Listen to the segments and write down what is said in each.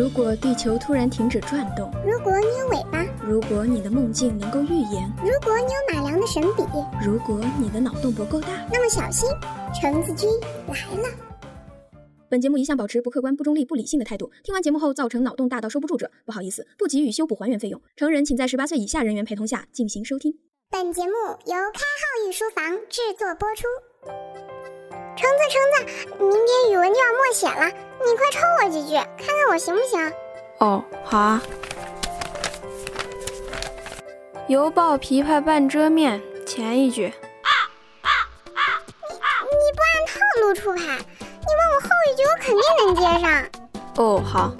如果地球突然停止转动，如果你有尾巴，如果你的梦境能够预言，如果你有马良的神笔，如果你的脑洞不够大，那么小心，橙子君来了。本节目一向保持不客观、不中立、不理性的态度。听完节目后造成脑洞大到收不住者，不好意思，不给予修补还原费用。成人请在十八岁以下人员陪同下进行收听。本节目由开号御书房制作播出。橙子，橙子，明天语文就要默写了，你快抽我几句，看看我行不行？哦，好啊。犹抱琵琶半遮面，前一句。你你不按套路出牌，你问我后一句，我肯定能接上。哦，好。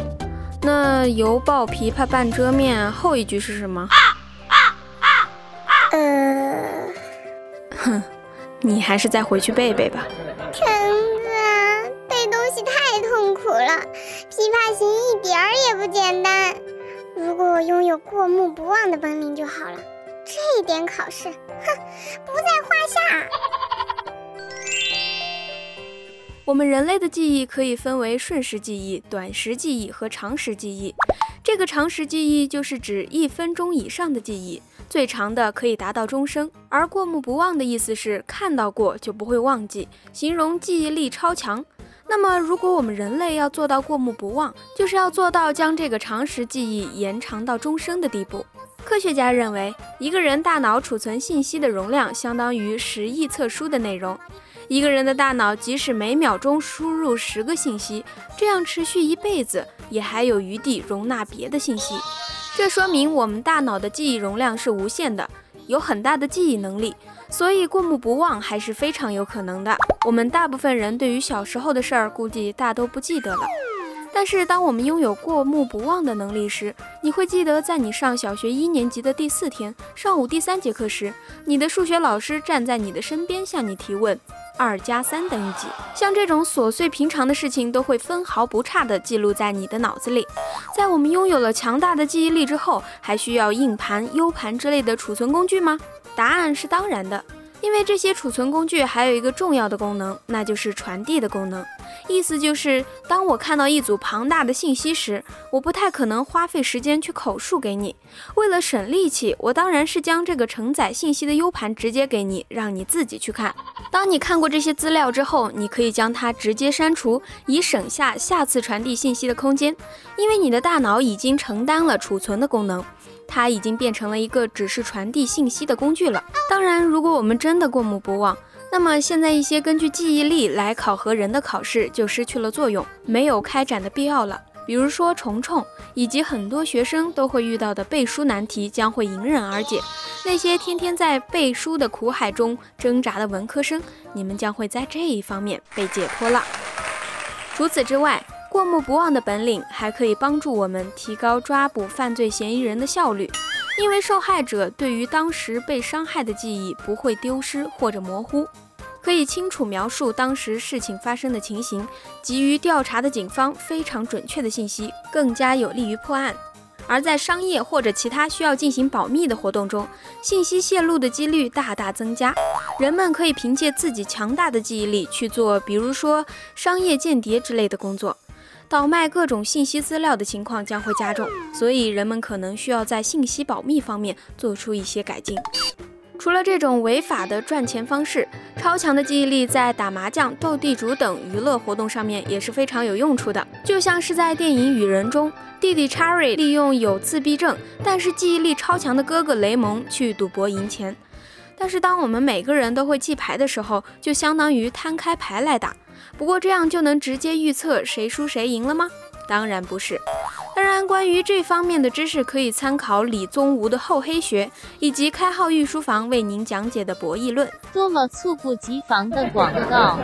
那犹抱琵琶半遮面后一句是什么？呃，哼，你还是再回去背背吧。橙子，背东西太痛苦了，琵琶行一点儿也不简单。如果我拥有过目不忘的本领就好了，这一点考试，哼，不在话下。我们人类的记忆可以分为瞬时记忆、短时记忆和长时记忆。这个长时记忆就是指一分钟以上的记忆，最长的可以达到终生。而过目不忘的意思是看到过就不会忘记，形容记忆力超强。那么，如果我们人类要做到过目不忘，就是要做到将这个常识记忆延长到终生的地步。科学家认为，一个人大脑储存信息的容量相当于十亿册书的内容。一个人的大脑即使每秒钟输入十个信息，这样持续一辈子，也还有余地容纳别的信息。这说明我们大脑的记忆容量是无限的，有很大的记忆能力，所以过目不忘还是非常有可能的。我们大部分人对于小时候的事儿，估计大都不记得了。但是，当我们拥有过目不忘的能力时，你会记得，在你上小学一年级的第四天上午第三节课时，你的数学老师站在你的身边向你提问。二加三等于几？像这种琐碎平常的事情，都会分毫不差地记录在你的脑子里。在我们拥有了强大的记忆力之后，还需要硬盘、U 盘之类的储存工具吗？答案是当然的。因为这些储存工具还有一个重要的功能，那就是传递的功能。意思就是，当我看到一组庞大的信息时，我不太可能花费时间去口述给你。为了省力气，我当然是将这个承载信息的 U 盘直接给你，让你自己去看。当你看过这些资料之后，你可以将它直接删除，以省下下次传递信息的空间。因为你的大脑已经承担了储存的功能。它已经变成了一个只是传递信息的工具了。当然，如果我们真的过目不忘，那么现在一些根据记忆力来考核人的考试就失去了作用，没有开展的必要了。比如说，虫虫以及很多学生都会遇到的背书难题将会迎刃而解。那些天天在背书的苦海中挣扎的文科生，你们将会在这一方面被解脱了。除此之外，过目不忘的本领还可以帮助我们提高抓捕犯罪嫌疑人的效率，因为受害者对于当时被伤害的记忆不会丢失或者模糊，可以清楚描述当时事情发生的情形，给予调查的警方非常准确的信息，更加有利于破案。而在商业或者其他需要进行保密的活动中，信息泄露的几率大大增加。人们可以凭借自己强大的记忆力去做，比如说商业间谍之类的工作。倒卖各种信息资料的情况将会加重，所以人们可能需要在信息保密方面做出一些改进。除了这种违法的赚钱方式，超强的记忆力在打麻将、斗地主等娱乐活动上面也是非常有用处的。就像是在电影《雨人》中，弟弟查理利用有自闭症但是记忆力超强的哥哥雷蒙去赌博赢钱。但是当我们每个人都会记牌的时候，就相当于摊开牌来打。不过这样就能直接预测谁输谁赢了吗？当然不是。当然，关于这方面的知识可以参考李宗吾的《厚黑学》，以及开号御书房为您讲解的《博弈论》。多么猝不及防的广告！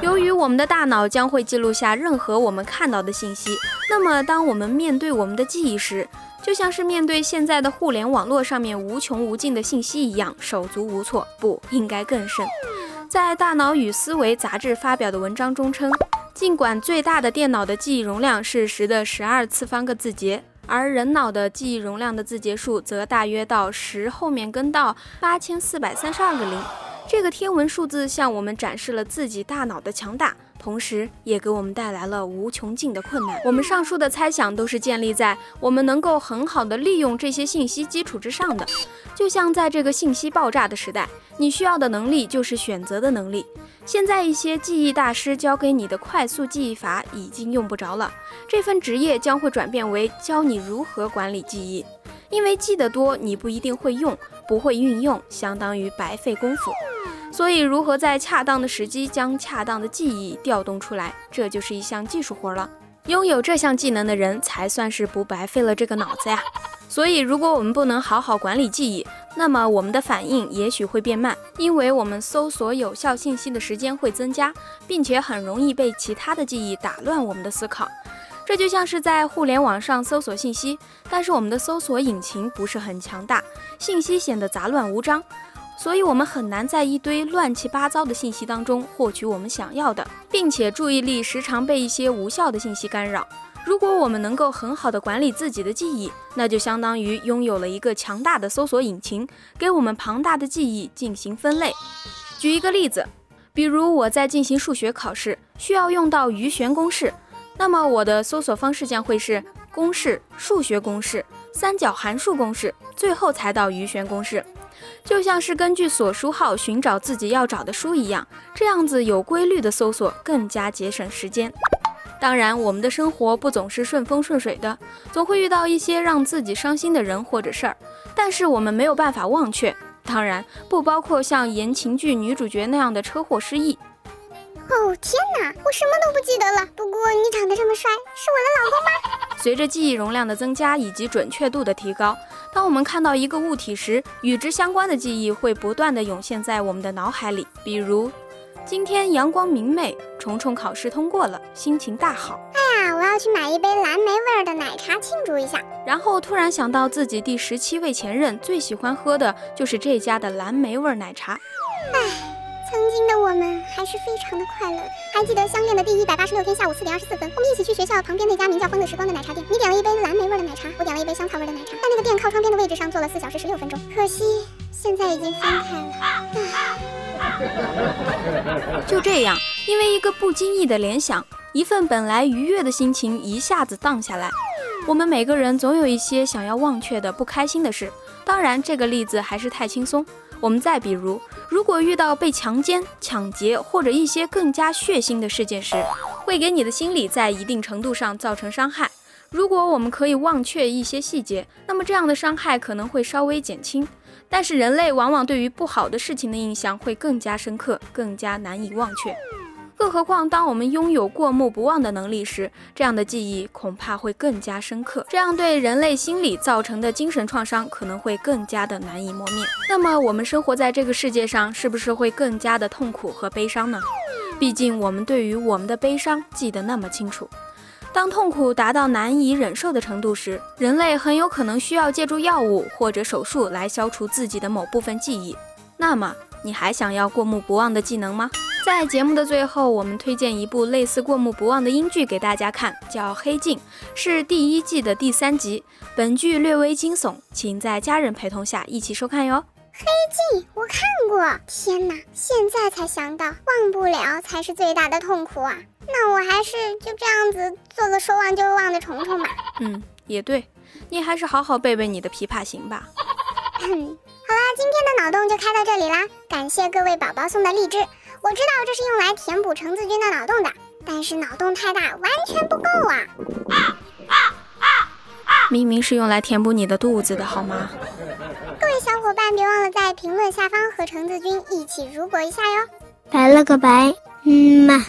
由于我们的大脑将会记录下任何我们看到的信息，那么当我们面对我们的记忆时，就像是面对现在的互联网络上面无穷无尽的信息一样，手足无措。不应该更甚。在《大脑与思维》杂志发表的文章中称，尽管最大的电脑的记忆容量是十的十二次方个字节，而人脑的记忆容量的字节数则大约到十后面跟到八千四百三十二个零。这个天文数字向我们展示了自己大脑的强大。同时，也给我们带来了无穷尽的困难。我们上述的猜想都是建立在我们能够很好的利用这些信息基础之上的。就像在这个信息爆炸的时代，你需要的能力就是选择的能力。现在一些记忆大师教给你的快速记忆法已经用不着了，这份职业将会转变为教你如何管理记忆。因为记得多，你不一定会用，不会运用，相当于白费功夫。所以，如何在恰当的时机将恰当的记忆调动出来，这就是一项技术活了。拥有这项技能的人，才算是不白费了这个脑子呀。所以，如果我们不能好好管理记忆，那么我们的反应也许会变慢，因为我们搜索有效信息的时间会增加，并且很容易被其他的记忆打乱我们的思考。这就像是在互联网上搜索信息，但是我们的搜索引擎不是很强大，信息显得杂乱无章。所以，我们很难在一堆乱七八糟的信息当中获取我们想要的，并且注意力时常被一些无效的信息干扰。如果我们能够很好的管理自己的记忆，那就相当于拥有了一个强大的搜索引擎，给我们庞大的记忆进行分类。举一个例子，比如我在进行数学考试，需要用到余弦公式，那么我的搜索方式将会是公式、数学公式、三角函数公式，最后才到余弦公式。就像是根据锁书号寻找自己要找的书一样，这样子有规律的搜索更加节省时间。当然，我们的生活不总是顺风顺水的，总会遇到一些让自己伤心的人或者事儿，但是我们没有办法忘却。当然，不包括像言情剧女主角那样的车祸失忆。哦天哪，我什么都不记得了。不过你长得这么帅，是我的老公吗？随着记忆容量的增加以及准确度的提高。当我们看到一个物体时，与之相关的记忆会不断的涌现在我们的脑海里。比如，今天阳光明媚，虫虫考试通过了，心情大好。哎呀，我要去买一杯蓝莓味儿的奶茶庆祝一下。然后突然想到自己第十七位前任最喜欢喝的就是这家的蓝莓味奶茶。唉。曾经的我们还是非常的快乐。还记得相恋的第一百八十六天下午四点二十四分，我们一起去学校旁边那家名叫“欢乐时光”的奶茶店。你点了一杯蓝莓味的奶茶，我点了一杯香草味的奶茶。在那个店靠窗边的位置上坐了四小时十六分钟，可惜现在已经分开了。就这样，因为一个不经意的联想，一份本来愉悦的心情一下子荡下来。我们每个人总有一些想要忘却的不开心的事，当然这个例子还是太轻松。我们再比如，如果遇到被强奸、抢劫或者一些更加血腥的事件时，会给你的心理在一定程度上造成伤害。如果我们可以忘却一些细节，那么这样的伤害可能会稍微减轻。但是人类往往对于不好的事情的印象会更加深刻，更加难以忘却。更何况，当我们拥有过目不忘的能力时，这样的记忆恐怕会更加深刻，这样对人类心理造成的精神创伤可能会更加的难以磨灭。那么，我们生活在这个世界上，是不是会更加的痛苦和悲伤呢？毕竟，我们对于我们的悲伤记得那么清楚。当痛苦达到难以忍受的程度时，人类很有可能需要借助药物或者手术来消除自己的某部分记忆。那么，你还想要过目不忘的技能吗？在节目的最后，我们推荐一部类似过目不忘的英剧给大家看，叫《黑镜》，是第一季的第三集。本剧略微惊悚，请在家人陪同下一起收看哟。黑镜我看过，天哪，现在才想到，忘不了才是最大的痛苦啊！那我还是就这样子做个说忘就忘的虫虫吧。嗯，也对，你还是好好背背你的琵琶行吧。好啦，今天的脑洞就开到这里啦，感谢各位宝宝送的荔枝。我知道这是用来填补橙子君的脑洞的，但是脑洞太大，完全不够啊！明明是用来填补你的肚子的好吗？各位小伙伴，别忘了在评论下方和橙子君一起如果一下哟！拜了个拜，嗯嘛。